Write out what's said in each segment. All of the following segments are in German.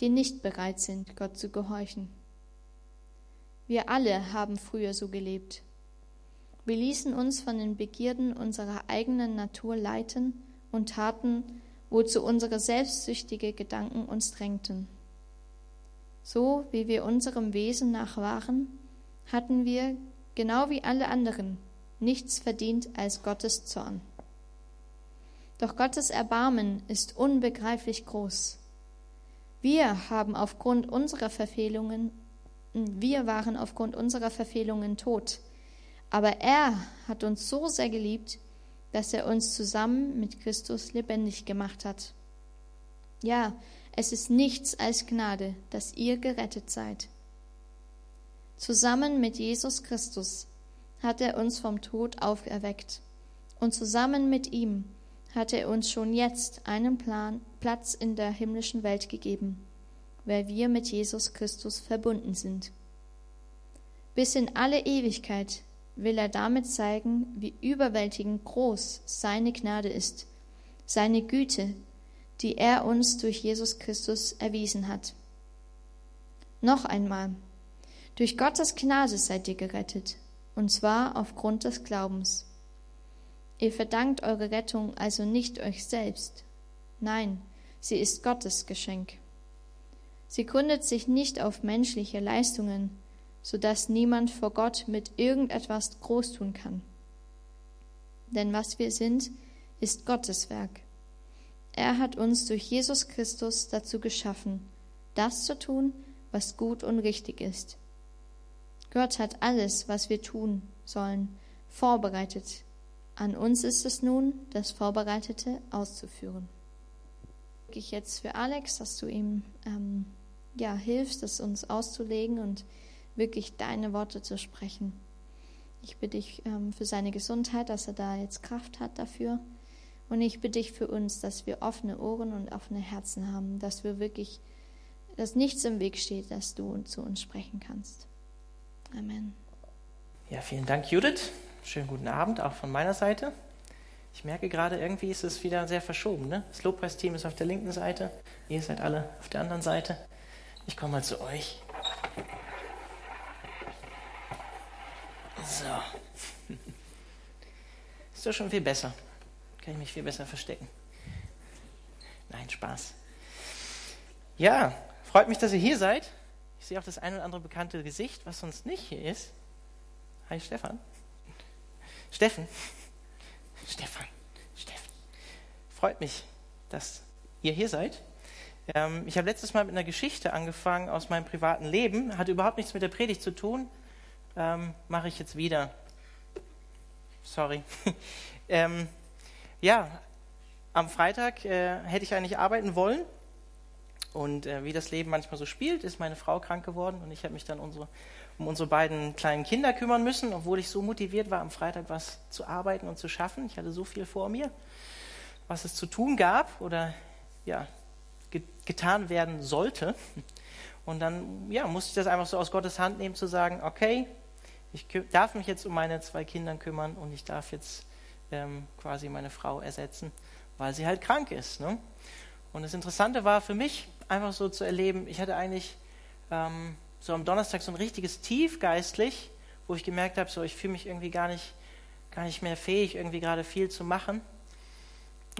die nicht bereit sind, Gott zu gehorchen. Wir alle haben früher so gelebt. Wir ließen uns von den Begierden unserer eigenen Natur leiten und taten, wozu unsere selbstsüchtige Gedanken uns drängten. So wie wir unserem Wesen nach waren, hatten wir, genau wie alle anderen, nichts verdient als Gottes Zorn. Doch Gottes Erbarmen ist unbegreiflich groß. Wir haben aufgrund unserer Verfehlungen, wir waren aufgrund unserer Verfehlungen tot, aber er hat uns so sehr geliebt, dass er uns zusammen mit Christus lebendig gemacht hat. Ja, es ist nichts als Gnade, dass ihr gerettet seid. Zusammen mit Jesus Christus hat er uns vom Tod auferweckt, und zusammen mit ihm hat er uns schon jetzt einen Plan, Platz in der himmlischen Welt gegeben, weil wir mit Jesus Christus verbunden sind. Bis in alle Ewigkeit will er damit zeigen, wie überwältigend groß seine Gnade ist, seine Güte, die er uns durch Jesus Christus erwiesen hat. Noch einmal, durch Gottes Gnade seid ihr gerettet, und zwar aufgrund des Glaubens. Ihr verdankt eure Rettung also nicht euch selbst, nein, sie ist Gottes Geschenk. Sie gründet sich nicht auf menschliche Leistungen, so dass niemand vor Gott mit irgendetwas groß tun kann. Denn was wir sind, ist Gottes Werk. Er hat uns durch Jesus Christus dazu geschaffen, das zu tun, was gut und richtig ist. Gott hat alles, was wir tun sollen, vorbereitet. An uns ist es nun, das Vorbereitete auszuführen. Ich jetzt für Alex, dass du ihm ähm, ja hilfst, das uns auszulegen und wirklich deine Worte zu sprechen. Ich bitte dich ähm, für seine Gesundheit, dass er da jetzt Kraft hat dafür. Und ich bitte dich für uns, dass wir offene Ohren und offene Herzen haben, dass wir wirklich, dass nichts im Weg steht, dass du zu uns sprechen kannst. Amen. Ja, vielen Dank, Judith. Schönen guten Abend auch von meiner Seite. Ich merke gerade, irgendwie ist es wieder sehr verschoben. Ne? Das Lobpreisteam ist auf der linken Seite, ihr seid alle auf der anderen Seite. Ich komme mal zu euch. So. Ist doch schon viel besser. Kann ich mich viel besser verstecken. Nein, Spaß. Ja, freut mich, dass ihr hier seid. Ich sehe auch das ein oder andere bekannte Gesicht, was sonst nicht hier ist. Hi, Stefan. Steffen. Stefan. Steffen. Freut mich, dass ihr hier seid. Ähm, ich habe letztes Mal mit einer Geschichte angefangen aus meinem privaten Leben. Hat überhaupt nichts mit der Predigt zu tun, ähm, mache ich jetzt wieder. Sorry. ähm, ja, am Freitag äh, hätte ich eigentlich arbeiten wollen. Und äh, wie das Leben manchmal so spielt, ist meine Frau krank geworden und ich habe mich dann unsere, um unsere beiden kleinen Kinder kümmern müssen, obwohl ich so motiviert war, am Freitag was zu arbeiten und zu schaffen. Ich hatte so viel vor mir, was es zu tun gab oder ja, getan werden sollte. Und dann ja, musste ich das einfach so aus Gottes Hand nehmen, zu sagen, okay, ich darf mich jetzt um meine zwei Kinder kümmern und ich darf jetzt ähm, quasi meine Frau ersetzen, weil sie halt krank ist. Ne? Und das Interessante war für mich einfach so zu erleben, ich hatte eigentlich ähm, so am Donnerstag so ein richtiges Tief geistlich, wo ich gemerkt habe, so ich fühle mich irgendwie gar nicht, gar nicht mehr fähig, irgendwie gerade viel zu machen.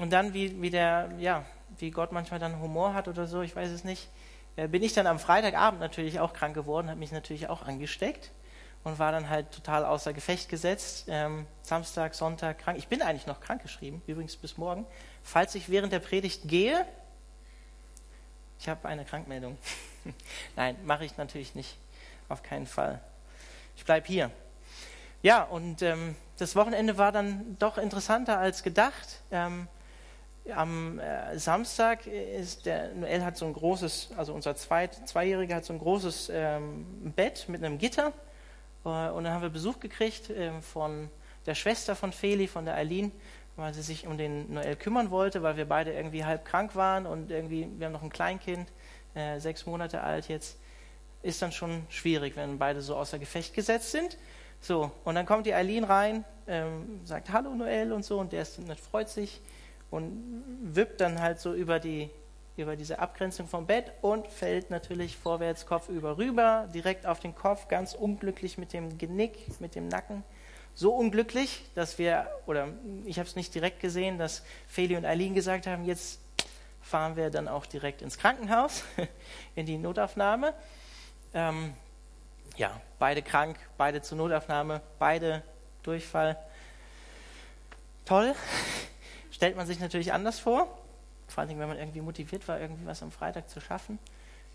Und dann, wie, wie der, ja, wie Gott manchmal dann Humor hat oder so, ich weiß es nicht, äh, bin ich dann am Freitagabend natürlich auch krank geworden, habe mich natürlich auch angesteckt und war dann halt total außer Gefecht gesetzt. Ähm, Samstag, Sonntag krank. Ich bin eigentlich noch krankgeschrieben, übrigens bis morgen. Falls ich während der Predigt gehe, ich habe eine Krankmeldung. Nein, mache ich natürlich nicht. Auf keinen Fall. Ich bleibe hier. Ja, und ähm, das Wochenende war dann doch interessanter als gedacht. Ähm, am äh, Samstag ist der Noel hat so ein großes, also unser Zweit, Zweijähriger hat so ein großes ähm, Bett mit einem Gitter. Äh, und dann haben wir Besuch gekriegt äh, von der Schwester von Feli, von der Eileen, weil sie sich um den Noel kümmern wollte, weil wir beide irgendwie halb krank waren und irgendwie, wir haben noch ein Kleinkind, äh, sechs Monate alt jetzt. Ist dann schon schwierig, wenn beide so außer Gefecht gesetzt sind. So, und dann kommt die Eileen rein, ähm, sagt Hallo Noel und so, und der ist, freut sich und wippt dann halt so über, die, über diese Abgrenzung vom Bett und fällt natürlich vorwärts Kopf über rüber, direkt auf den Kopf, ganz unglücklich mit dem Genick, mit dem Nacken. So unglücklich, dass wir, oder ich habe es nicht direkt gesehen, dass Feli und Eileen gesagt haben, jetzt fahren wir dann auch direkt ins Krankenhaus, in die Notaufnahme. Ähm, ja, beide krank, beide zur Notaufnahme, beide Durchfall. Toll stellt man sich natürlich anders vor. Vor allem, wenn man irgendwie motiviert war, irgendwie was am Freitag zu schaffen.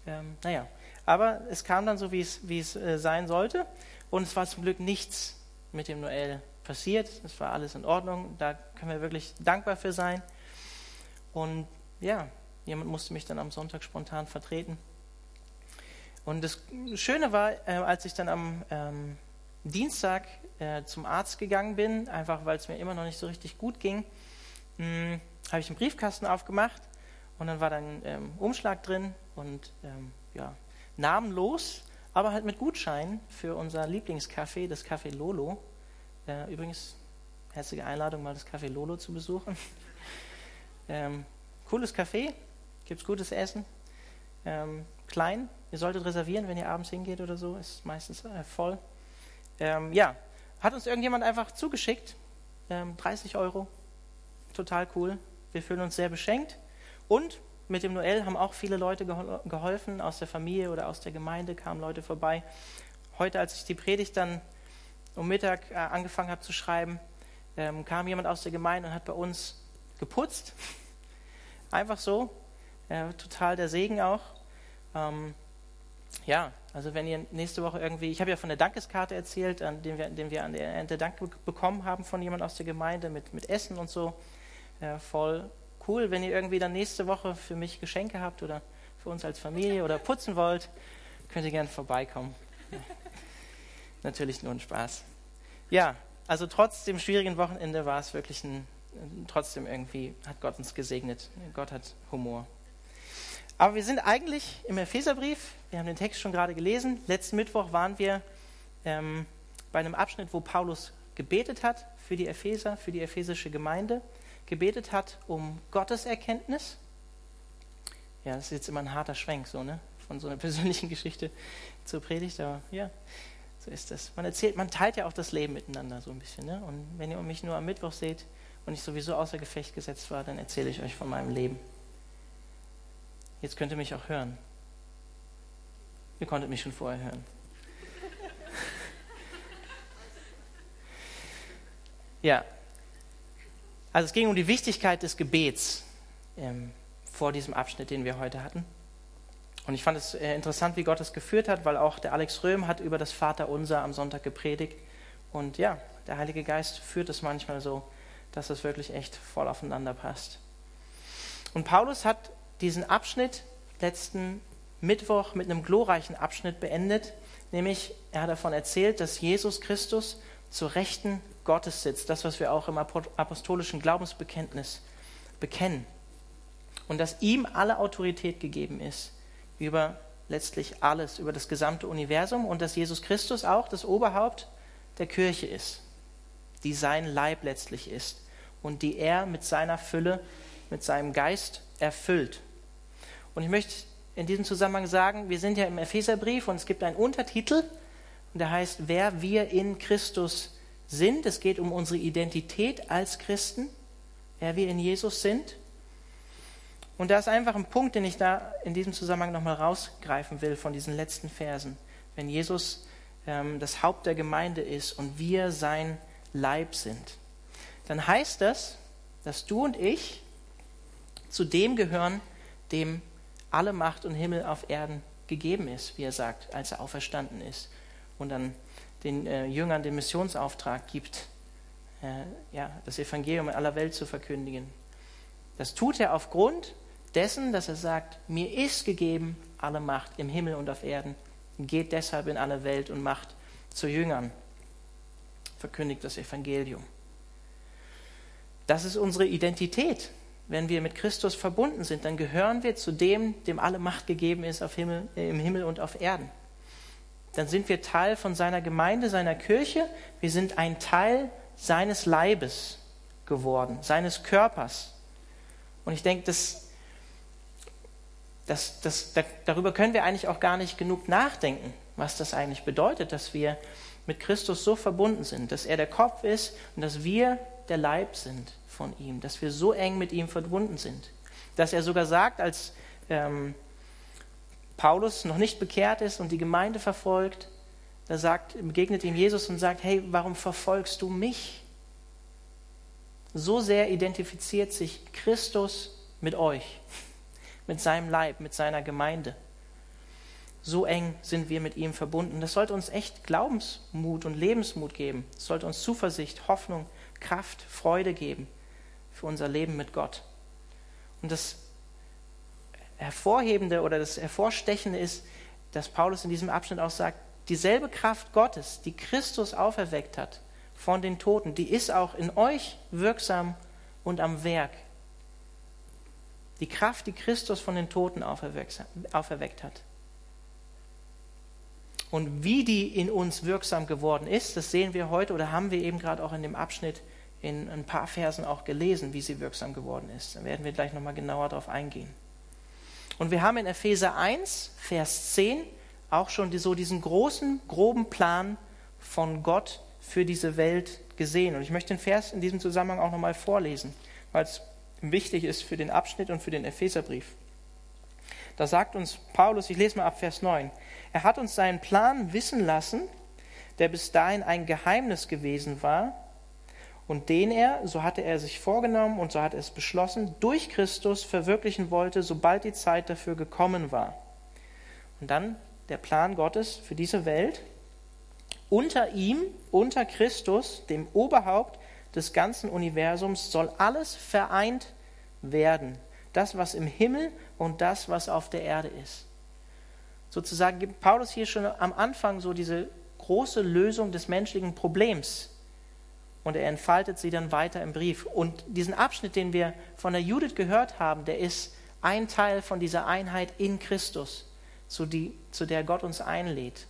Ähm, naja, aber es kam dann so, wie es, wie es äh, sein sollte. Und es war zum Glück nichts mit dem Noel passiert. Es war alles in Ordnung. Da können wir wirklich dankbar für sein. Und ja, jemand musste mich dann am Sonntag spontan vertreten. Und das Schöne war, äh, als ich dann am ähm, Dienstag äh, zum Arzt gegangen bin, einfach weil es mir immer noch nicht so richtig gut ging, hm, habe ich einen Briefkasten aufgemacht und dann war da ein ähm, Umschlag drin und ähm, ja, namenlos, aber halt mit Gutschein für unser Lieblingskaffee, das Café Lolo. Äh, übrigens, herzliche Einladung, mal das Café Lolo zu besuchen. ähm, cooles Café, gibt es gutes Essen. Ähm, klein, ihr solltet reservieren, wenn ihr abends hingeht oder so, ist meistens äh, voll. Ähm, ja, hat uns irgendjemand einfach zugeschickt, 30 ähm, Euro total cool. Wir fühlen uns sehr beschenkt. Und mit dem Noel haben auch viele Leute geholfen, aus der Familie oder aus der Gemeinde kamen Leute vorbei. Heute, als ich die Predigt dann um Mittag äh, angefangen habe zu schreiben, ähm, kam jemand aus der Gemeinde und hat bei uns geputzt. Einfach so. Äh, total der Segen auch. Ähm, ja, also wenn ihr nächste Woche irgendwie, ich habe ja von der Dankeskarte erzählt, an dem wir, den wir an der Ende Dank bekommen haben von jemand aus der Gemeinde mit, mit Essen und so. Ja, voll cool, wenn ihr irgendwie dann nächste Woche für mich Geschenke habt oder für uns als Familie oder putzen wollt, könnt ihr gerne vorbeikommen. Ja. Natürlich nur ein Spaß. Ja, also trotz dem schwierigen Wochenende war es wirklich ein, trotzdem irgendwie, hat Gott uns gesegnet. Gott hat Humor. Aber wir sind eigentlich im Epheserbrief, wir haben den Text schon gerade gelesen. Letzten Mittwoch waren wir ähm, bei einem Abschnitt, wo Paulus gebetet hat für die Epheser, für die ephesische Gemeinde gebetet hat um Gottes Erkenntnis. Ja, das ist jetzt immer ein harter Schwenk, so, ne? Von so einer persönlichen Geschichte zur Predigt, aber ja, so ist das. Man erzählt, man teilt ja auch das Leben miteinander so ein bisschen, ne? Und wenn ihr mich nur am Mittwoch seht und ich sowieso außer Gefecht gesetzt war, dann erzähle ich euch von meinem Leben. Jetzt könnt ihr mich auch hören. Ihr konntet mich schon vorher hören. ja, also es ging um die Wichtigkeit des Gebets ähm, vor diesem Abschnitt, den wir heute hatten. Und ich fand es äh, interessant, wie Gott es geführt hat, weil auch der Alex Röhm hat über das Vaterunser am Sonntag gepredigt. Und ja, der Heilige Geist führt es manchmal so, dass es wirklich echt voll aufeinander passt. Und Paulus hat diesen Abschnitt letzten Mittwoch mit einem glorreichen Abschnitt beendet, nämlich er hat davon erzählt, dass Jesus Christus zur Rechten Gottes sitzt, das, was wir auch im apostolischen Glaubensbekenntnis bekennen. Und dass ihm alle Autorität gegeben ist über letztlich alles, über das gesamte Universum und dass Jesus Christus auch das Oberhaupt der Kirche ist, die sein Leib letztlich ist und die er mit seiner Fülle, mit seinem Geist erfüllt. Und ich möchte in diesem Zusammenhang sagen, wir sind ja im Epheserbrief und es gibt einen Untertitel, der heißt, wer wir in Christus sind. Es geht um unsere Identität als Christen, wer wir in Jesus sind. Und da ist einfach ein Punkt, den ich da in diesem Zusammenhang nochmal rausgreifen will von diesen letzten Versen. Wenn Jesus ähm, das Haupt der Gemeinde ist und wir sein Leib sind, dann heißt das, dass du und ich zu dem gehören, dem alle Macht und Himmel auf Erden gegeben ist, wie er sagt, als er auferstanden ist. Und dann den äh, Jüngern den Missionsauftrag gibt, äh, ja, das Evangelium in aller Welt zu verkündigen. Das tut er aufgrund dessen, dass er sagt, mir ist gegeben alle Macht im Himmel und auf Erden. Geht deshalb in alle Welt und macht zu Jüngern. Verkündigt das Evangelium. Das ist unsere Identität. Wenn wir mit Christus verbunden sind, dann gehören wir zu dem, dem alle Macht gegeben ist auf Himmel, äh, im Himmel und auf Erden. Dann sind wir Teil von seiner Gemeinde, seiner Kirche. Wir sind ein Teil seines Leibes geworden, seines Körpers. Und ich denke, das, das, das, darüber können wir eigentlich auch gar nicht genug nachdenken, was das eigentlich bedeutet, dass wir mit Christus so verbunden sind, dass er der Kopf ist und dass wir der Leib sind von ihm, dass wir so eng mit ihm verbunden sind. Dass er sogar sagt, als ähm, Paulus noch nicht bekehrt ist und die Gemeinde verfolgt, da sagt, begegnet ihm Jesus und sagt, hey, warum verfolgst du mich? So sehr identifiziert sich Christus mit euch, mit seinem Leib, mit seiner Gemeinde. So eng sind wir mit ihm verbunden. Das sollte uns echt Glaubensmut und Lebensmut geben. Das sollte uns Zuversicht, Hoffnung, Kraft, Freude geben für unser Leben mit Gott. Und das Hervorhebende oder das Hervorstechende ist, dass Paulus in diesem Abschnitt auch sagt, dieselbe Kraft Gottes, die Christus auferweckt hat von den Toten, die ist auch in euch wirksam und am Werk. Die Kraft, die Christus von den Toten auferweckt hat. Und wie die in uns wirksam geworden ist, das sehen wir heute oder haben wir eben gerade auch in dem Abschnitt in ein paar Versen auch gelesen, wie sie wirksam geworden ist. Da werden wir gleich nochmal genauer darauf eingehen. Und wir haben in Epheser 1, Vers 10 auch schon so diesen großen, groben Plan von Gott für diese Welt gesehen. Und ich möchte den Vers in diesem Zusammenhang auch nochmal vorlesen, weil es wichtig ist für den Abschnitt und für den Epheserbrief. Da sagt uns Paulus, ich lese mal ab Vers 9, er hat uns seinen Plan wissen lassen, der bis dahin ein Geheimnis gewesen war und den er, so hatte er sich vorgenommen und so hat er es beschlossen, durch Christus verwirklichen wollte, sobald die Zeit dafür gekommen war. Und dann der Plan Gottes für diese Welt. Unter ihm, unter Christus, dem Oberhaupt des ganzen Universums, soll alles vereint werden. Das, was im Himmel und das, was auf der Erde ist sozusagen gibt Paulus hier schon am Anfang so diese große Lösung des menschlichen Problems. Und er entfaltet sie dann weiter im Brief. Und diesen Abschnitt, den wir von der Judith gehört haben, der ist ein Teil von dieser Einheit in Christus, zu, die, zu der Gott uns einlädt.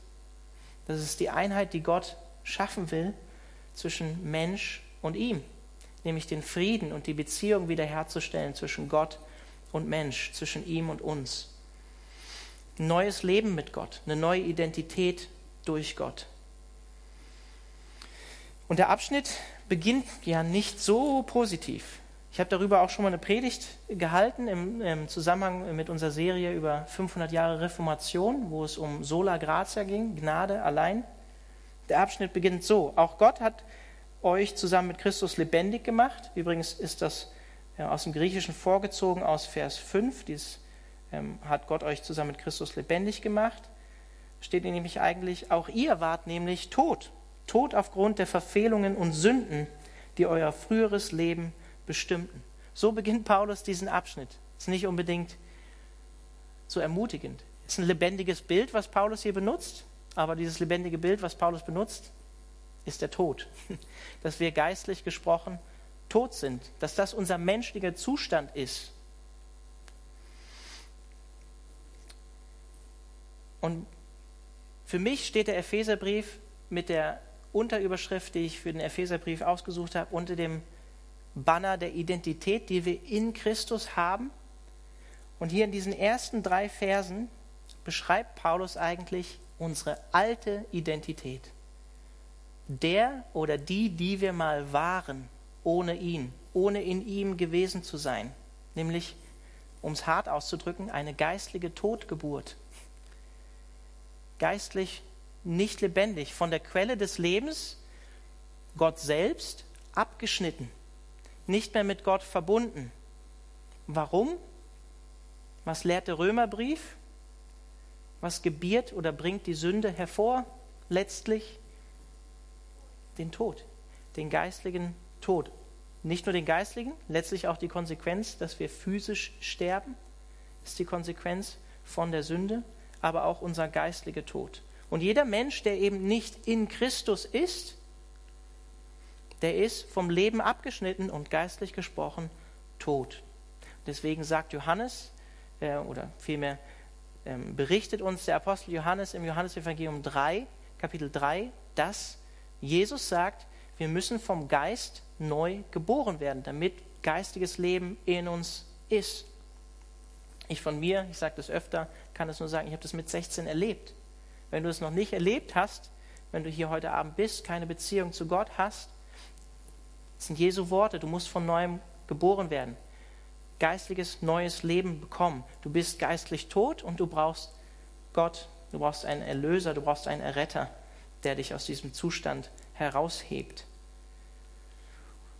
Das ist die Einheit, die Gott schaffen will zwischen Mensch und ihm, nämlich den Frieden und die Beziehung wiederherzustellen zwischen Gott und Mensch, zwischen ihm und uns ein neues Leben mit Gott, eine neue Identität durch Gott. Und der Abschnitt beginnt ja nicht so positiv. Ich habe darüber auch schon mal eine Predigt gehalten im, im, Zusammenhang mit unserer Serie über 500 Jahre Reformation, wo es um Sola Gratia ging, Gnade allein. Der Abschnitt beginnt so: Auch Gott hat euch zusammen mit Christus lebendig gemacht. Übrigens ist das ja, aus dem Griechischen vorgezogen aus Vers 5, dieses ähm, hat Gott euch zusammen mit Christus lebendig gemacht. Steht nämlich eigentlich, auch ihr wart nämlich tot. Tot aufgrund der Verfehlungen und Sünden, die euer früheres Leben bestimmten. So beginnt Paulus diesen Abschnitt. Ist nicht unbedingt so ermutigend. Ist ein lebendiges Bild, was Paulus hier benutzt, aber dieses lebendige Bild, was Paulus benutzt, ist der Tod. Dass wir geistlich gesprochen tot sind, dass das unser menschlicher Zustand ist. Und für mich steht der Epheserbrief mit der Unterüberschrift, die ich für den Epheserbrief ausgesucht habe, unter dem Banner der Identität, die wir in Christus haben. Und hier in diesen ersten drei Versen beschreibt Paulus eigentlich unsere alte Identität. Der oder die, die wir mal waren, ohne ihn, ohne in ihm gewesen zu sein. Nämlich, um es hart auszudrücken, eine geistliche Totgeburt geistlich nicht lebendig, von der Quelle des Lebens, Gott selbst, abgeschnitten, nicht mehr mit Gott verbunden. Warum? Was lehrt der Römerbrief? Was gebiert oder bringt die Sünde hervor? Letztlich den Tod, den geistlichen Tod. nicht nur den geistlichen, letztlich auch die Konsequenz, dass wir physisch sterben, ist die Konsequenz von der Sünde, aber auch unser geistlicher Tod. Und jeder Mensch, der eben nicht in Christus ist, der ist vom Leben abgeschnitten und geistlich gesprochen tot. Deswegen sagt Johannes, äh, oder vielmehr ähm, berichtet uns der Apostel Johannes im Johannesevangelium 3, Kapitel 3, dass Jesus sagt, wir müssen vom Geist neu geboren werden, damit geistiges Leben in uns ist. Ich von mir, ich sage das öfter, kann es nur sagen, ich habe das mit 16 erlebt. Wenn du es noch nicht erlebt hast, wenn du hier heute Abend bist, keine Beziehung zu Gott hast, das sind Jesu Worte, du musst von neuem geboren werden, geistliches neues Leben bekommen. Du bist geistlich tot und du brauchst Gott, du brauchst einen Erlöser, du brauchst einen Erretter, der dich aus diesem Zustand heraushebt.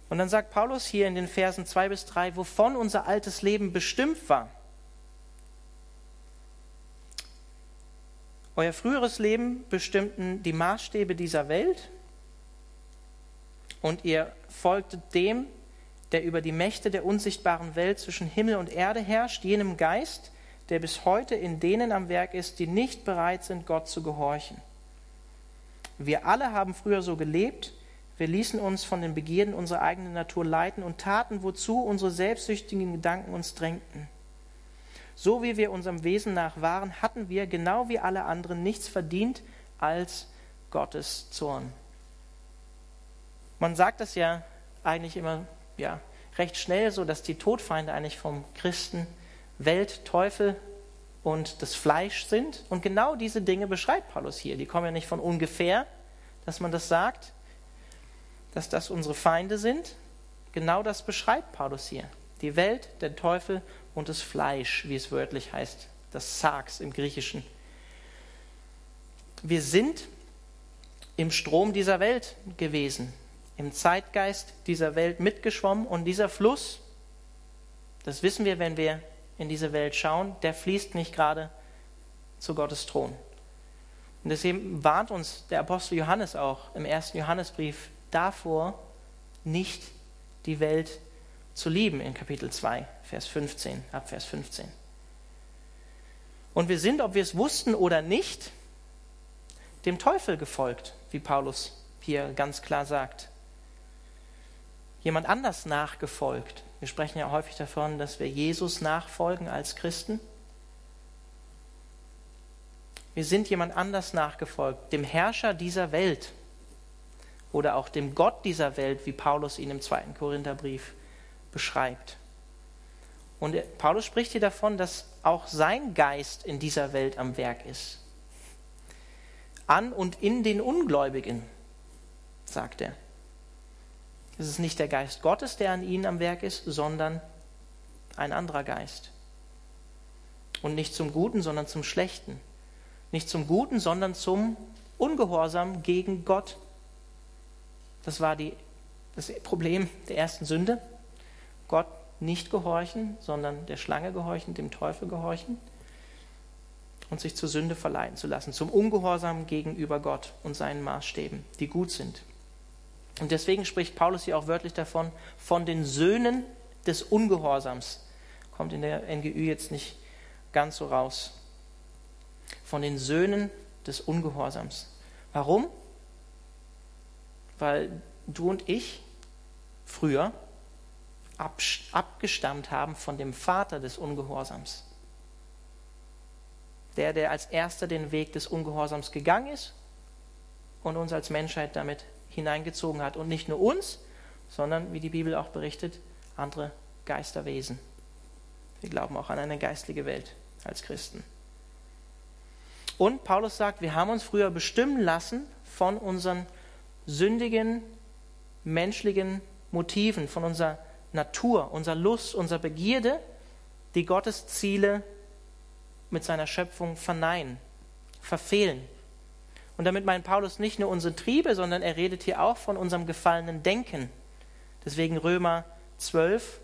Und dann sagt Paulus hier in den Versen 2 bis 3, wovon unser altes Leben bestimmt war. Euer früheres Leben bestimmten die Maßstäbe dieser Welt und ihr folgtet dem, der über die Mächte der unsichtbaren Welt zwischen Himmel und Erde herrscht, jenem Geist, der bis heute in denen am Werk ist, die nicht bereit sind, Gott zu gehorchen. Wir alle haben früher so gelebt, wir ließen uns von den Begierden unserer eigenen Natur leiten und taten, wozu unsere selbstsüchtigen Gedanken uns drängten. So wie wir unserem Wesen nach waren, hatten wir, genau wie alle anderen, nichts verdient als Gottes Zorn. Man sagt das ja eigentlich immer ja, recht schnell so, dass die Todfeinde eigentlich vom Christen Welt, Teufel und das Fleisch sind. Und genau diese Dinge beschreibt Paulus hier. Die kommen ja nicht von ungefähr, dass man das sagt, dass das unsere Feinde sind. Genau das beschreibt Paulus hier. Die Welt, der Teufel und das Fleisch, wie es wörtlich heißt, das Sarx im Griechischen. Wir sind im Strom dieser Welt gewesen, im Zeitgeist dieser Welt mitgeschwommen und dieser Fluss, das wissen wir, wenn wir in diese Welt schauen, der fließt nicht gerade zu Gottes Thron. Und deswegen warnt uns der Apostel Johannes auch im ersten Johannesbrief davor, nicht die Welt zu lieben in Kapitel 2, Vers 15, ab Vers 15. Und wir sind, ob wir es wussten oder nicht, dem Teufel gefolgt, wie Paulus hier ganz klar sagt. Jemand anders nachgefolgt. Wir sprechen ja häufig davon, dass wir Jesus nachfolgen als Christen. Wir sind jemand anders nachgefolgt, dem Herrscher dieser Welt oder auch dem Gott dieser Welt, wie Paulus ihn im zweiten Korintherbrief beschreibt. Und Paulus spricht hier davon, dass auch sein Geist in dieser Welt am Werk ist. An und in den Ungläubigen, sagt er. Es ist nicht der Geist Gottes, der an ihnen am Werk ist, sondern ein anderer Geist. Und nicht zum Guten, sondern zum Schlechten. Nicht zum Guten, sondern zum Ungehorsam gegen Gott. Das war die, das Problem der ersten Sünde. Gott nicht gehorchen, sondern der Schlange gehorchen, dem Teufel gehorchen und sich zur Sünde verleiten zu lassen, zum Ungehorsam gegenüber Gott und seinen Maßstäben, die gut sind. Und deswegen spricht Paulus hier auch wörtlich davon, von den Söhnen des Ungehorsams. Kommt in der NGÜ jetzt nicht ganz so raus. Von den Söhnen des Ungehorsams. Warum? Weil du und ich früher abgestammt haben von dem Vater des Ungehorsams. Der, der als erster den Weg des Ungehorsams gegangen ist und uns als Menschheit damit hineingezogen hat. Und nicht nur uns, sondern, wie die Bibel auch berichtet, andere Geisterwesen. Wir glauben auch an eine geistliche Welt als Christen. Und Paulus sagt, wir haben uns früher bestimmen lassen von unseren sündigen, menschlichen Motiven, von unserer Natur, unserer Lust, unserer Begierde, die Gottes Ziele mit seiner Schöpfung verneinen, verfehlen. Und damit meint Paulus nicht nur unsere Triebe, sondern er redet hier auch von unserem gefallenen Denken. Deswegen Römer 12,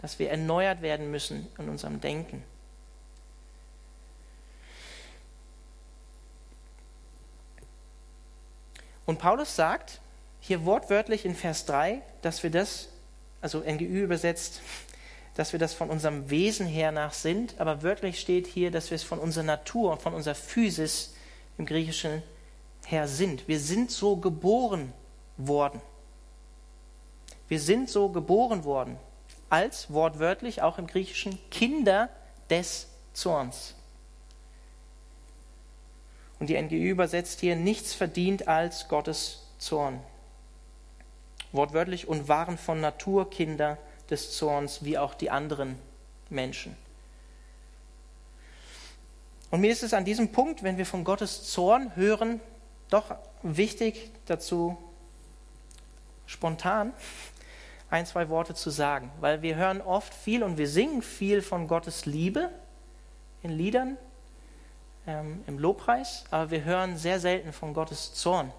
dass wir erneuert werden müssen in unserem Denken. Und Paulus sagt hier wortwörtlich in Vers 3, dass wir das also NGÜ übersetzt, dass wir das von unserem Wesen her nach sind, aber wörtlich steht hier, dass wir es von unserer Natur und von unserer Physis im Griechischen her sind. Wir sind so geboren worden. Wir sind so geboren worden, als wortwörtlich auch im Griechischen Kinder des Zorns. Und die NGÜ übersetzt hier nichts verdient als Gottes Zorn. Wortwörtlich und waren von Natur Kinder des Zorns, wie auch die anderen Menschen. Und mir ist es an diesem Punkt, wenn wir von Gottes Zorn hören, doch wichtig dazu spontan ein, zwei Worte zu sagen, weil wir hören oft viel und wir singen viel von Gottes Liebe in Liedern, ähm, im Lobpreis, aber wir hören sehr selten von Gottes Zorn.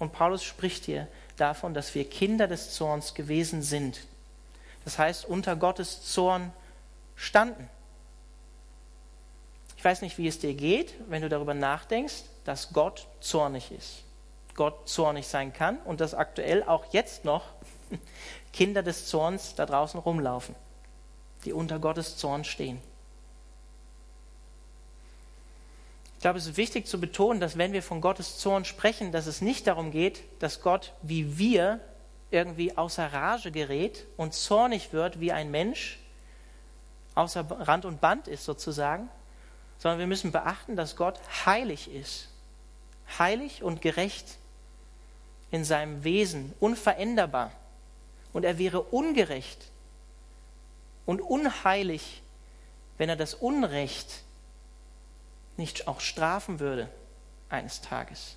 Und Paulus spricht hier davon, dass wir Kinder des Zorns gewesen sind. Das heißt, unter Gottes Zorn standen. Ich weiß nicht, wie es dir geht, wenn du darüber nachdenkst, dass Gott zornig ist. Gott zornig sein kann und dass aktuell auch jetzt noch Kinder des Zorns da draußen rumlaufen, die unter Gottes Zorn stehen. Ich glaube, es ist wichtig zu betonen, dass wenn wir von Gottes Zorn sprechen, dass es nicht darum geht, dass Gott wie wir irgendwie außer Rage gerät und zornig wird wie ein Mensch, außer Rand und Band ist sozusagen, sondern wir müssen beachten, dass Gott heilig ist. Heilig und gerecht in seinem Wesen, unveränderbar. Und er wäre ungerecht und unheilig, wenn er das Unrecht nicht auch strafen würde eines Tages.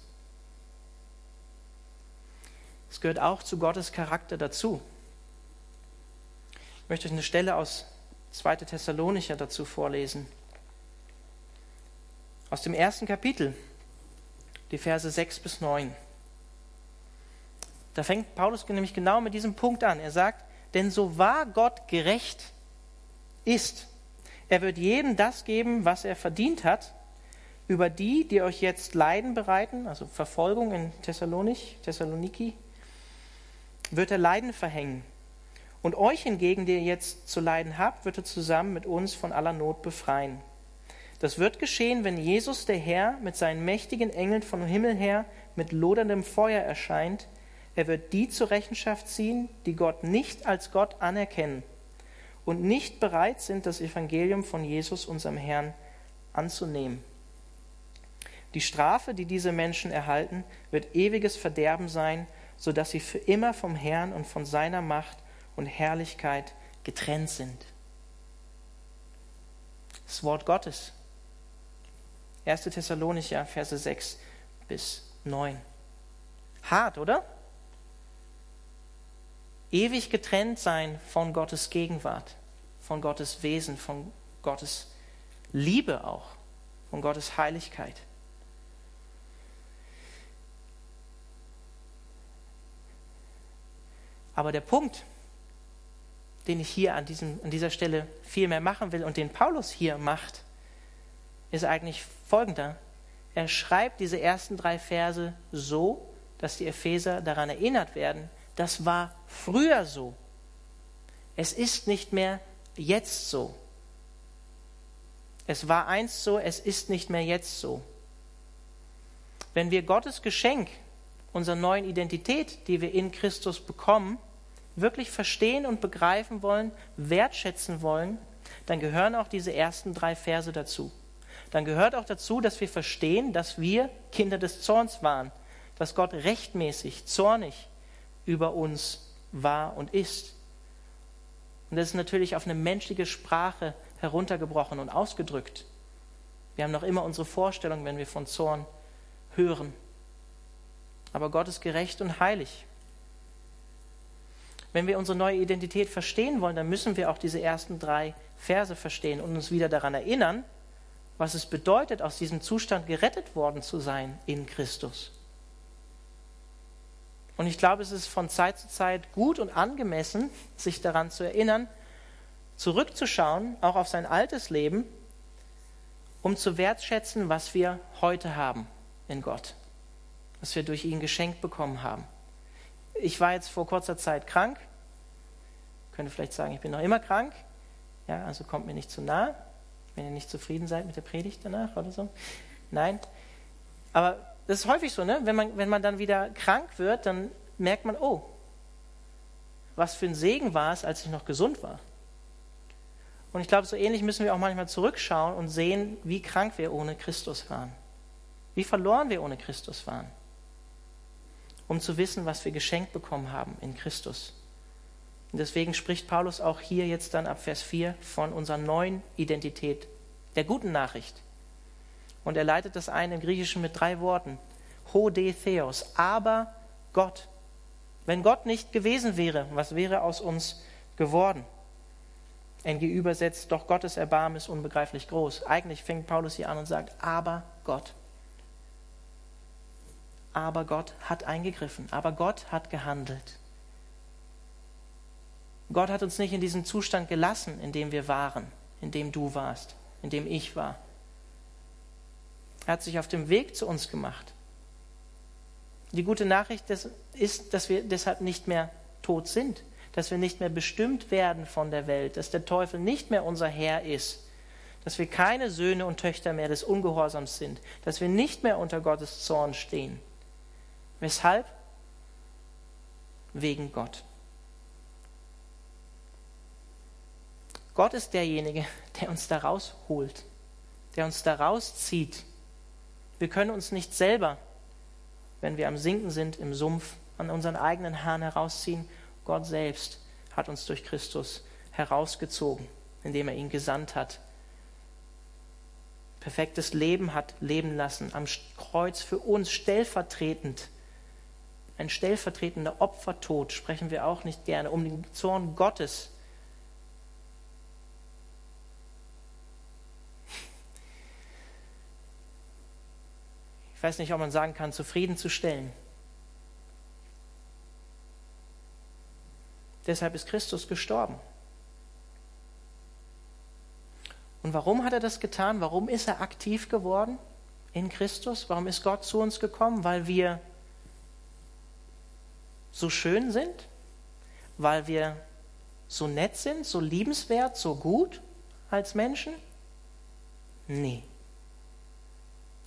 Es gehört auch zu Gottes Charakter dazu. Ich möchte euch eine Stelle aus 2. Thessalonicher dazu vorlesen. Aus dem ersten Kapitel, die Verse 6 bis 9. Da fängt Paulus nämlich genau mit diesem Punkt an. Er sagt, denn so wahr Gott gerecht ist, er wird jedem das geben, was er verdient hat, über die, die euch jetzt Leiden bereiten, also Verfolgung in Thessalonich, Thessaloniki, wird er Leiden verhängen. Und euch hingegen, die ihr jetzt zu leiden habt, wird er zusammen mit uns von aller Not befreien. Das wird geschehen, wenn Jesus der Herr mit seinen mächtigen Engeln vom Himmel her mit loderndem Feuer erscheint. Er wird die zur Rechenschaft ziehen, die Gott nicht als Gott anerkennen und nicht bereit sind, das Evangelium von Jesus, unserem Herrn, anzunehmen. Die Strafe, die diese Menschen erhalten, wird ewiges Verderben sein, so dass sie für immer vom Herrn und von seiner Macht und Herrlichkeit getrennt sind. Das Wort Gottes. 1. Thessalonicher, Verse 6 bis 9. Hart, oder? Ewig getrennt sein von Gottes Gegenwart, von Gottes Wesen, von Gottes Liebe auch, von Gottes Heiligkeit. Aber der Punkt, den ich hier an, diesem, an dieser Stelle viel mehr machen will und den Paulus hier macht, ist eigentlich folgender. Er schreibt diese ersten drei Verse so, dass die Epheser daran erinnert werden, das war früher so. Es ist nicht mehr jetzt so. Es war einst so, es ist nicht mehr jetzt so. Wenn wir Gottes Geschenk unserer neuen Identität, die wir in Christus bekommen, wirklich verstehen und begreifen wollen, wertschätzen wollen, dann gehören auch diese ersten drei Verse dazu. Dann gehört auch dazu, dass wir verstehen, dass wir Kinder des Zorns waren, dass Gott rechtmäßig, zornig über uns war und ist. Und das ist natürlich auf eine menschliche Sprache heruntergebrochen und ausgedrückt. Wir haben noch immer unsere Vorstellung, wenn wir von Zorn hören. Aber Gott ist gerecht und heilig. Wenn wir unsere neue Identität verstehen wollen, dann müssen wir auch diese ersten drei Verse verstehen und uns wieder daran erinnern, was es bedeutet, aus diesem Zustand gerettet worden zu sein in Christus. Und ich glaube, es ist von Zeit zu Zeit gut und angemessen, sich daran zu erinnern, zurückzuschauen, auch auf sein altes Leben, um zu wertschätzen, was wir heute haben in Gott, was wir durch ihn geschenkt bekommen haben ich war jetzt vor kurzer Zeit krank Könnte vielleicht sagen, ich bin noch immer krank. Ja, also kommt mir nicht zu nah, wenn ihr nicht zufrieden seid mit der Predigt danach oder so. Nein. Aber das ist häufig so, ne? wenn, man, wenn man dann wieder krank wird, dann merkt man, oh, was für ein Segen war es, als ich noch gesund war. Und ich glaube, so ähnlich müssen wir auch manchmal zurückschauen und sehen, wie krank wir ohne Christus waren. Wie verloren wir ohne Christus waren. Um zu wissen, was wir geschenkt bekommen haben in Christus. Und deswegen spricht Paulus auch hier jetzt dann ab Vers 4 von unserer neuen Identität, der guten Nachricht. Und er leitet das ein im Griechischen mit drei Worten. Ho de Theos, aber Gott. Wenn Gott nicht gewesen wäre, was wäre aus uns geworden? NG übersetzt, doch Gottes Erbarmen ist unbegreiflich groß. Eigentlich fängt Paulus hier an und sagt, aber Gott. Aber Gott hat eingegriffen, aber Gott hat gehandelt. Gott hat uns nicht in diesem Zustand gelassen, in dem wir waren, in dem du warst, in dem ich war. Er hat sich auf dem Weg zu uns gemacht. Die gute Nachricht ist, dass wir deshalb nicht mehr tot sind, dass wir nicht mehr bestimmt werden von der Welt, dass der Teufel nicht mehr unser Herr ist, dass wir keine Söhne und Töchter mehr des Ungehorsams sind, dass wir nicht mehr unter Gottes Zorn stehen. Weshalb? Wegen Gott. Gott ist derjenige, der uns da rausholt, der uns da rauszieht wir können uns nicht selber, wenn wir am Sinken sind, im Sumpf, an unseren eigenen Haaren herausziehen. Gott selbst hat uns durch Christus herausgezogen, indem er ihn gesandt hat. Perfektes Leben hat leben lassen, am Kreuz für uns stellvertretend. Ein stellvertretender Opfertod sprechen wir auch nicht gerne, um den Zorn Gottes weiß nicht, ob man sagen kann, zufriedenzustellen. Deshalb ist Christus gestorben. Und warum hat er das getan? Warum ist er aktiv geworden in Christus? Warum ist Gott zu uns gekommen? Weil wir so schön sind? Weil wir so nett sind, so liebenswert, so gut als Menschen? Nee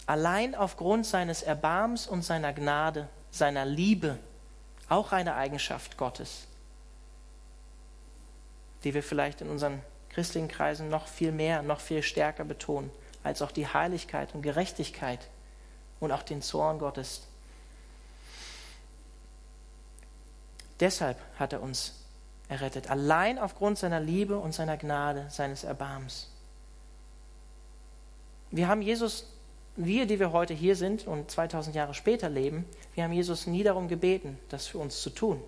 allein aufgrund seines Erbarms und seiner Gnade, seiner Liebe, auch eine Eigenschaft Gottes, die wir vielleicht in unseren christlichen Kreisen noch viel mehr, noch viel stärker betonen, als auch die Heiligkeit und Gerechtigkeit und auch den Zorn Gottes. Deshalb hat er uns errettet, allein aufgrund seiner Liebe und seiner Gnade, seines Erbarms. Wir haben Jesus wir, die wir heute hier sind und 2000 Jahre später leben, wir haben Jesus nie darum gebeten, das für uns zu tun.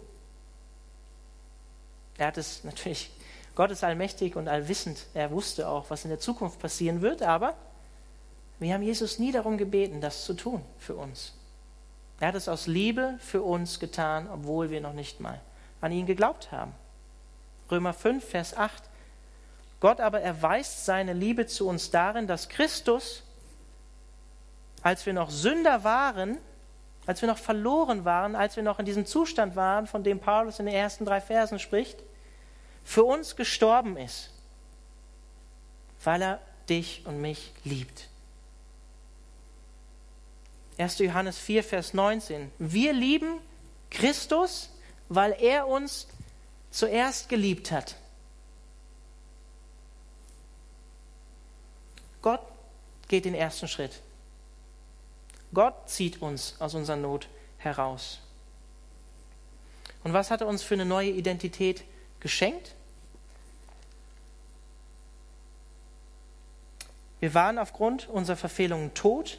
Er hat es natürlich, Gott ist allmächtig und allwissend. Er wusste auch, was in der Zukunft passieren wird, aber wir haben Jesus nie darum gebeten, das zu tun für uns. Er hat es aus Liebe für uns getan, obwohl wir noch nicht mal an ihn geglaubt haben. Römer 5, Vers 8. Gott aber erweist seine Liebe zu uns darin, dass Christus als wir noch Sünder waren, als wir noch verloren waren, als wir noch in diesem Zustand waren, von dem Paulus in den ersten drei Versen spricht, für uns gestorben ist, weil er dich und mich liebt. 1. Johannes 4, Vers 19. Wir lieben Christus, weil er uns zuerst geliebt hat. Gott geht den ersten Schritt. Gott zieht uns aus unserer Not heraus. Und was hat er uns für eine neue Identität geschenkt? Wir waren aufgrund unserer Verfehlungen tot,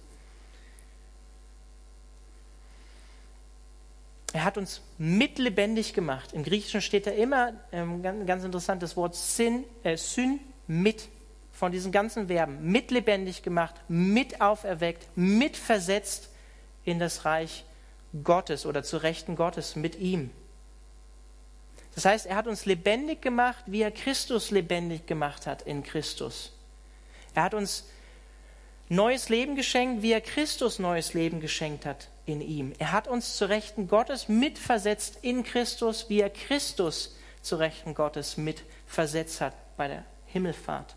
Er hat uns mitlebendig gemacht. Im Griechischen steht da immer ähm, ganz, ganz interessant das Wort Syn, äh, Syn mit von diesen ganzen Verben. Mitlebendig gemacht, mit auferweckt, mitversetzt in das Reich Gottes oder zu Rechten Gottes mit ihm. Das heißt, er hat uns lebendig gemacht, wie er Christus lebendig gemacht hat in Christus. Er hat uns neues Leben geschenkt, wie er Christus neues Leben geschenkt hat in ihm. Er hat uns zu Rechten Gottes mitversetzt in Christus, wie er Christus zu Rechten Gottes mitversetzt hat bei der Himmelfahrt.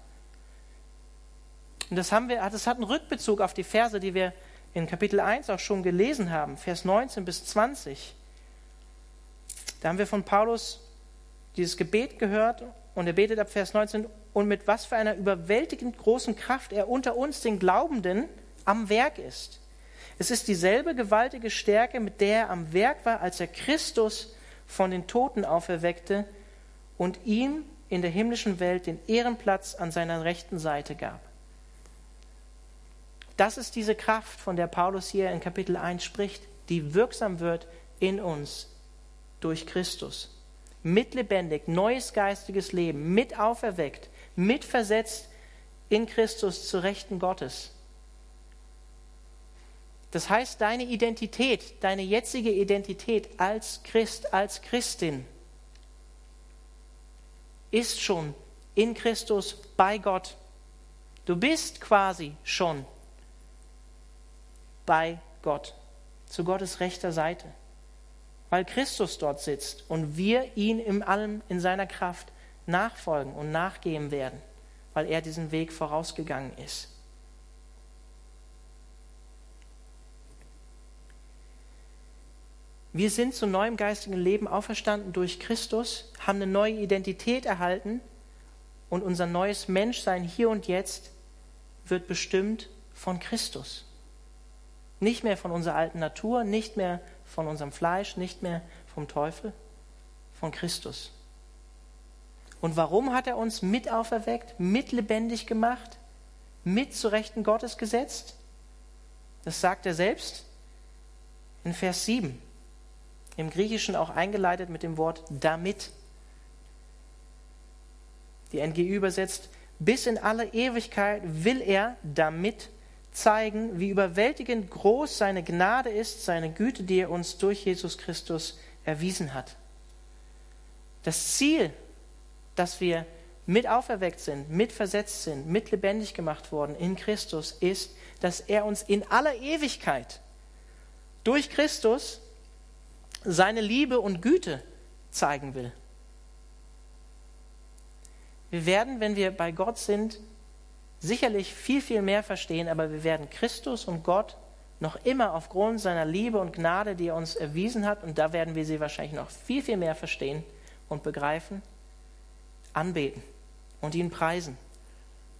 Und das, haben wir, das hat einen Rückbezug auf die Verse, die wir in Kapitel 1 auch schon gelesen haben, Vers 19 bis 20. Da haben wir von Paulus dieses Gebet gehört und er betet ab Vers 19 und mit was für einer überwältigend großen Kraft er unter uns, den Glaubenden, am Werk ist. Es ist dieselbe gewaltige Stärke, mit der er am Werk war, als er Christus von den Toten auferweckte und ihm in der himmlischen Welt den Ehrenplatz an seiner rechten Seite gab. Das ist diese Kraft, von der Paulus hier in Kapitel 1 spricht, die wirksam wird in uns durch Christus. Mitlebendig, neues geistiges Leben, mit auferweckt, mitversetzt in Christus zu Rechten Gottes. Das heißt, deine Identität, deine jetzige Identität als Christ, als Christin ist schon in Christus bei Gott. Du bist quasi schon bei Gott, zu Gottes rechter Seite, weil Christus dort sitzt und wir ihn in allem in seiner Kraft nachfolgen und nachgehen werden, weil er diesen Weg vorausgegangen ist. Wir sind zu neuem geistigen Leben auferstanden durch Christus, haben eine neue Identität erhalten und unser neues Menschsein hier und jetzt wird bestimmt von Christus. Nicht mehr von unserer alten Natur, nicht mehr von unserem Fleisch, nicht mehr vom Teufel, von Christus. Und warum hat er uns mit auferweckt, mit lebendig gemacht, mit zu Rechten Gottes gesetzt? Das sagt er selbst in Vers 7 im Griechischen auch eingeleitet mit dem Wort damit. Die NGÜ übersetzt, bis in alle Ewigkeit will er damit zeigen, wie überwältigend groß seine Gnade ist, seine Güte, die er uns durch Jesus Christus erwiesen hat. Das Ziel, dass wir mit auferweckt sind, mit versetzt sind, mit lebendig gemacht worden in Christus, ist, dass er uns in aller Ewigkeit durch Christus seine Liebe und Güte zeigen will. Wir werden, wenn wir bei Gott sind, sicherlich viel, viel mehr verstehen, aber wir werden Christus und Gott noch immer aufgrund seiner Liebe und Gnade, die er uns erwiesen hat, und da werden wir sie wahrscheinlich noch viel, viel mehr verstehen und begreifen, anbeten und ihn preisen.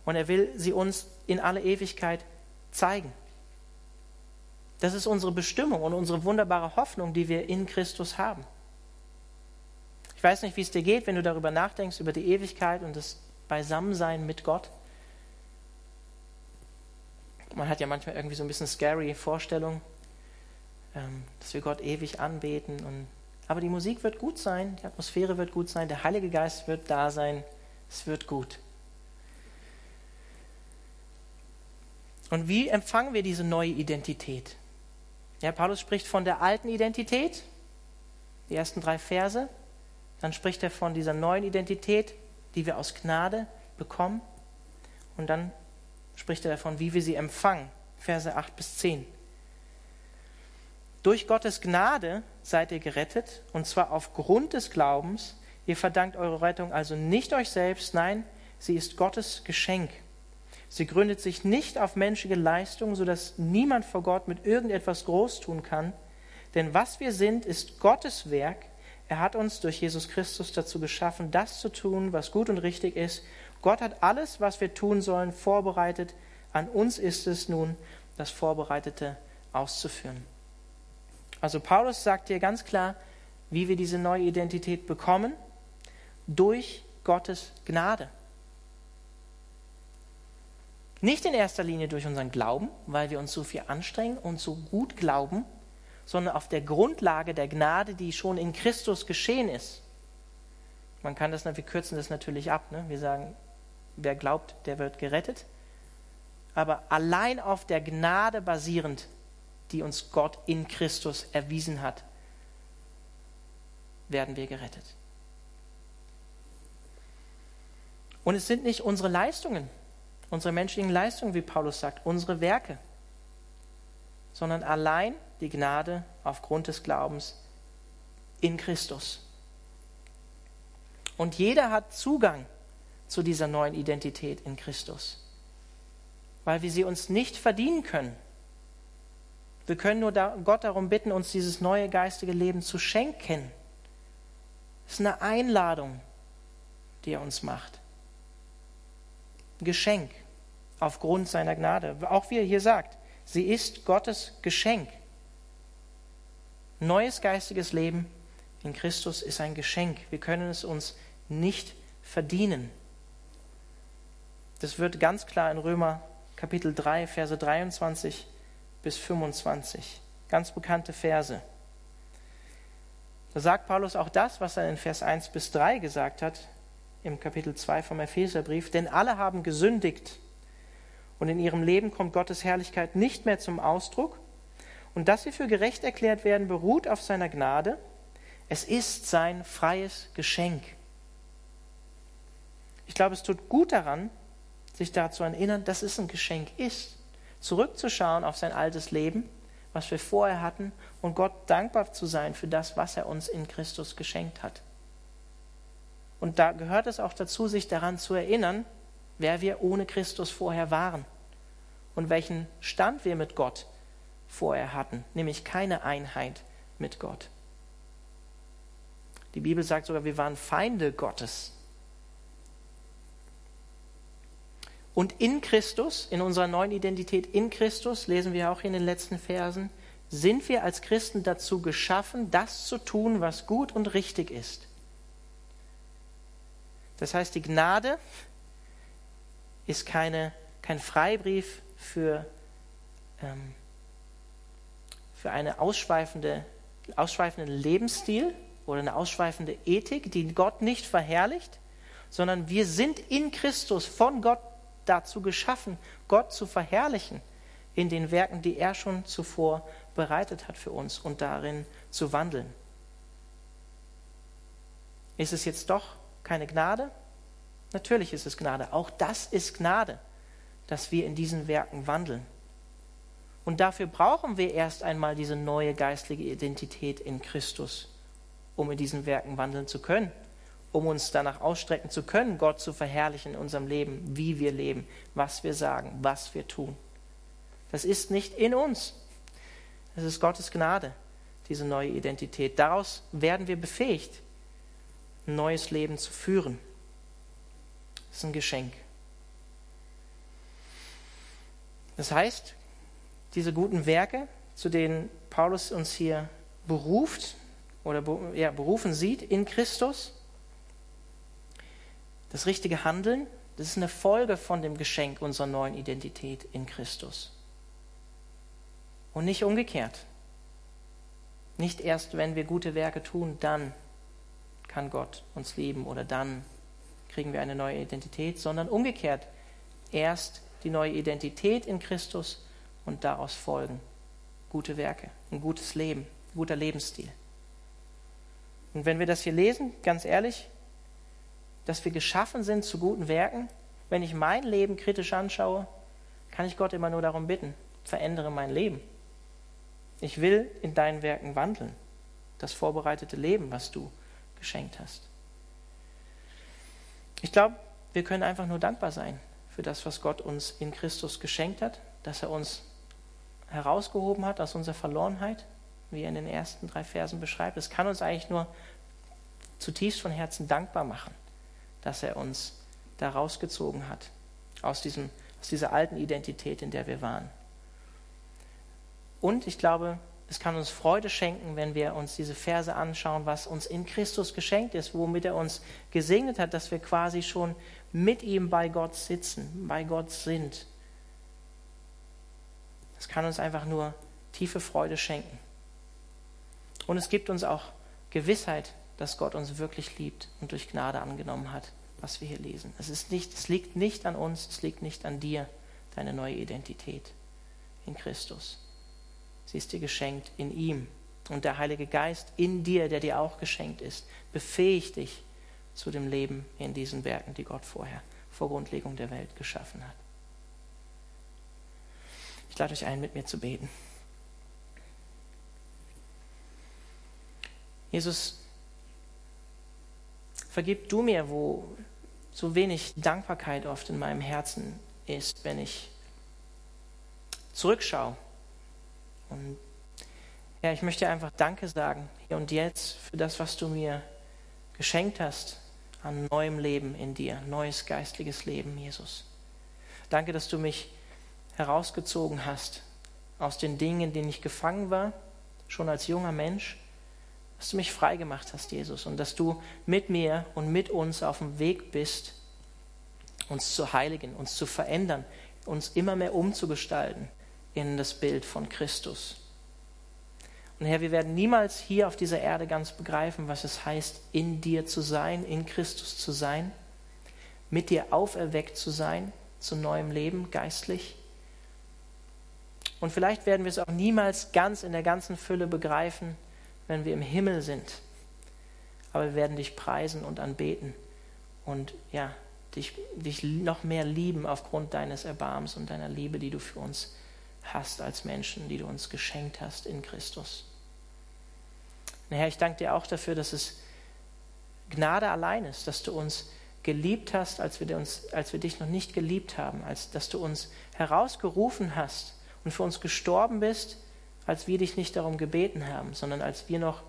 Und er will sie uns in alle Ewigkeit zeigen. Das ist unsere Bestimmung und unsere wunderbare Hoffnung, die wir in Christus haben. Ich weiß nicht, wie es dir geht, wenn du darüber nachdenkst, über die Ewigkeit und das Beisammensein mit Gott. Man hat ja manchmal irgendwie so ein bisschen scary Vorstellungen, ähm, dass wir Gott ewig anbeten. Und, aber die Musik wird gut sein, die Atmosphäre wird gut sein, der Heilige Geist wird da sein, es wird gut. Und wie empfangen wir diese neue Identität? Ja, Paulus spricht von der alten Identität, die ersten drei Verse. Dann spricht er von dieser neuen Identität, die wir aus Gnade bekommen. Und dann spricht er davon, wie wir sie empfangen. Verse 8 bis 10. Durch Gottes Gnade seid ihr gerettet, und zwar aufgrund des Glaubens. Ihr verdankt eure Rettung also nicht euch selbst, nein, sie ist Gottes Geschenk. Sie gründet sich nicht auf menschliche Leistung, sodass niemand vor Gott mit irgendetwas groß tun kann. Denn was wir sind, ist Gottes Werk. Er hat uns durch Jesus Christus dazu geschaffen, das zu tun, was gut und richtig ist. Gott hat alles, was wir tun sollen, vorbereitet. An uns ist es nun, das Vorbereitete auszuführen. Also Paulus sagt hier ganz klar, wie wir diese neue Identität bekommen. Durch Gottes Gnade. Nicht in erster Linie durch unseren Glauben, weil wir uns so viel anstrengen und so gut glauben, sondern auf der Grundlage der Gnade, die schon in Christus geschehen ist. Man kann das, wir kürzen das natürlich ab. Ne? Wir sagen, wer glaubt, der wird gerettet. Aber allein auf der Gnade basierend die uns Gott in Christus erwiesen hat, werden wir gerettet. Und es sind nicht unsere Leistungen, unsere menschlichen Leistungen, wie Paulus sagt, unsere Werke, sondern allein die Gnade aufgrund des Glaubens in Christus. Und jeder hat Zugang zu dieser neuen Identität in Christus, weil wir sie uns nicht verdienen können. Wir können nur Gott darum bitten, uns dieses neue geistige Leben zu schenken. Es ist eine Einladung, die er uns macht. Ein Geschenk aufgrund seiner Gnade. Auch wie er hier sagt, sie ist Gottes Geschenk. Neues geistiges Leben in Christus ist ein Geschenk. Wir können es uns nicht verdienen. Das wird ganz klar in Römer Kapitel 3, Verse 23 bis 25. Ganz bekannte Verse. Da sagt Paulus auch das, was er in Vers 1 bis 3 gesagt hat, im Kapitel 2 vom Epheserbrief. Denn alle haben gesündigt und in ihrem Leben kommt Gottes Herrlichkeit nicht mehr zum Ausdruck. Und dass sie für gerecht erklärt werden, beruht auf seiner Gnade. Es ist sein freies Geschenk. Ich glaube, es tut gut daran, sich dazu zu erinnern, dass es ein Geschenk ist. Zurückzuschauen auf sein altes Leben was wir vorher hatten und Gott dankbar zu sein für das, was er uns in Christus geschenkt hat. Und da gehört es auch dazu, sich daran zu erinnern, wer wir ohne Christus vorher waren und welchen Stand wir mit Gott vorher hatten, nämlich keine Einheit mit Gott. Die Bibel sagt sogar, wir waren Feinde Gottes. Und in Christus, in unserer neuen Identität in Christus, lesen wir auch in den letzten Versen, sind wir als Christen dazu geschaffen, das zu tun, was gut und richtig ist. Das heißt, die Gnade ist keine, kein Freibrief für, ähm, für einen ausschweifende, ausschweifenden Lebensstil oder eine ausschweifende Ethik, die Gott nicht verherrlicht, sondern wir sind in Christus von Gott dazu geschaffen, Gott zu verherrlichen in den Werken, die er schon zuvor bereitet hat für uns und darin zu wandeln. Ist es jetzt doch keine Gnade? Natürlich ist es Gnade. Auch das ist Gnade, dass wir in diesen Werken wandeln. Und dafür brauchen wir erst einmal diese neue geistliche Identität in Christus, um in diesen Werken wandeln zu können um uns danach ausstrecken zu können, Gott zu verherrlichen in unserem Leben, wie wir leben, was wir sagen, was wir tun. Das ist nicht in uns. Es ist Gottes Gnade, diese neue Identität. Daraus werden wir befähigt, ein neues Leben zu führen. Das ist ein Geschenk. Das heißt, diese guten Werke, zu denen Paulus uns hier beruft oder ja, berufen sieht in Christus, das richtige Handeln, das ist eine Folge von dem Geschenk unserer neuen Identität in Christus. Und nicht umgekehrt. Nicht erst, wenn wir gute Werke tun, dann kann Gott uns lieben oder dann kriegen wir eine neue Identität, sondern umgekehrt. Erst die neue Identität in Christus und daraus folgen gute Werke, ein gutes Leben, ein guter Lebensstil. Und wenn wir das hier lesen, ganz ehrlich, dass wir geschaffen sind zu guten Werken, wenn ich mein Leben kritisch anschaue, kann ich Gott immer nur darum bitten, verändere mein Leben. Ich will in deinen Werken wandeln, das vorbereitete Leben, was du geschenkt hast. Ich glaube, wir können einfach nur dankbar sein für das, was Gott uns in Christus geschenkt hat, dass er uns herausgehoben hat aus unserer Verlorenheit, wie er in den ersten drei Versen beschreibt. Es kann uns eigentlich nur zutiefst von Herzen dankbar machen dass er uns da rausgezogen hat, aus, diesem, aus dieser alten Identität, in der wir waren. Und ich glaube, es kann uns Freude schenken, wenn wir uns diese Verse anschauen, was uns in Christus geschenkt ist, womit er uns gesegnet hat, dass wir quasi schon mit ihm bei Gott sitzen, bei Gott sind. Es kann uns einfach nur tiefe Freude schenken. Und es gibt uns auch Gewissheit, dass Gott uns wirklich liebt und durch Gnade angenommen hat, was wir hier lesen. Es, ist nicht, es liegt nicht an uns, es liegt nicht an dir, deine neue Identität in Christus. Sie ist dir geschenkt in ihm. Und der Heilige Geist in dir, der dir auch geschenkt ist, befähigt dich zu dem Leben in diesen Werken, die Gott vorher vor Grundlegung der Welt geschaffen hat. Ich lade euch ein, mit mir zu beten. Jesus, vergib du mir, wo so wenig Dankbarkeit oft in meinem Herzen ist, wenn ich zurückschaue. Und ja, ich möchte einfach Danke sagen, hier und jetzt, für das, was du mir geschenkt hast an neuem Leben in dir, neues geistliches Leben, Jesus. Danke, dass du mich herausgezogen hast aus den Dingen, in denen ich gefangen war, schon als junger Mensch, dass du mich frei gemacht hast, Jesus, und dass du mit mir und mit uns auf dem Weg bist, uns zu heiligen, uns zu verändern, uns immer mehr umzugestalten in das Bild von Christus. Und Herr, wir werden niemals hier auf dieser Erde ganz begreifen, was es heißt, in dir zu sein, in Christus zu sein, mit dir auferweckt zu sein, zu neuem Leben geistlich. Und vielleicht werden wir es auch niemals ganz in der ganzen Fülle begreifen, wenn wir im Himmel sind. Aber wir werden dich preisen und anbeten und ja, dich, dich noch mehr lieben aufgrund deines Erbarmens und deiner Liebe, die du für uns hast hast als Menschen, die du uns geschenkt hast in Christus. Und Herr, ich danke dir auch dafür, dass es Gnade allein ist, dass du uns geliebt hast, als wir, uns, als wir dich noch nicht geliebt haben, als dass du uns herausgerufen hast und für uns gestorben bist, als wir dich nicht darum gebeten haben, sondern als wir noch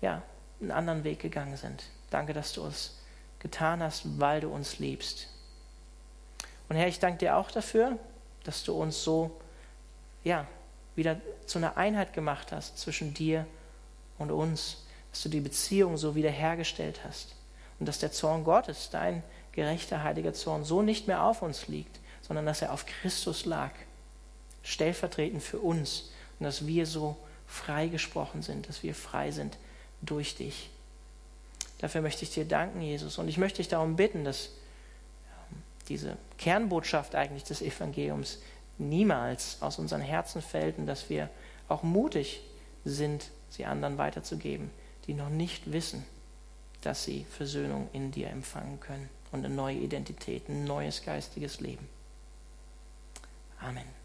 ja, einen anderen Weg gegangen sind. Danke, dass du es getan hast, weil du uns liebst. Und Herr, ich danke dir auch dafür, dass du uns so ja, wieder zu einer Einheit gemacht hast zwischen dir und uns, dass du die Beziehung so wiederhergestellt hast und dass der Zorn Gottes, dein gerechter, heiliger Zorn, so nicht mehr auf uns liegt, sondern dass er auf Christus lag, stellvertretend für uns und dass wir so freigesprochen sind, dass wir frei sind durch dich. Dafür möchte ich dir danken, Jesus, und ich möchte dich darum bitten, dass ähm, diese Kernbotschaft eigentlich des Evangeliums niemals aus unseren Herzen fällt und dass wir auch mutig sind, sie anderen weiterzugeben, die noch nicht wissen, dass sie Versöhnung in dir empfangen können und eine neue Identität, ein neues geistiges Leben. Amen.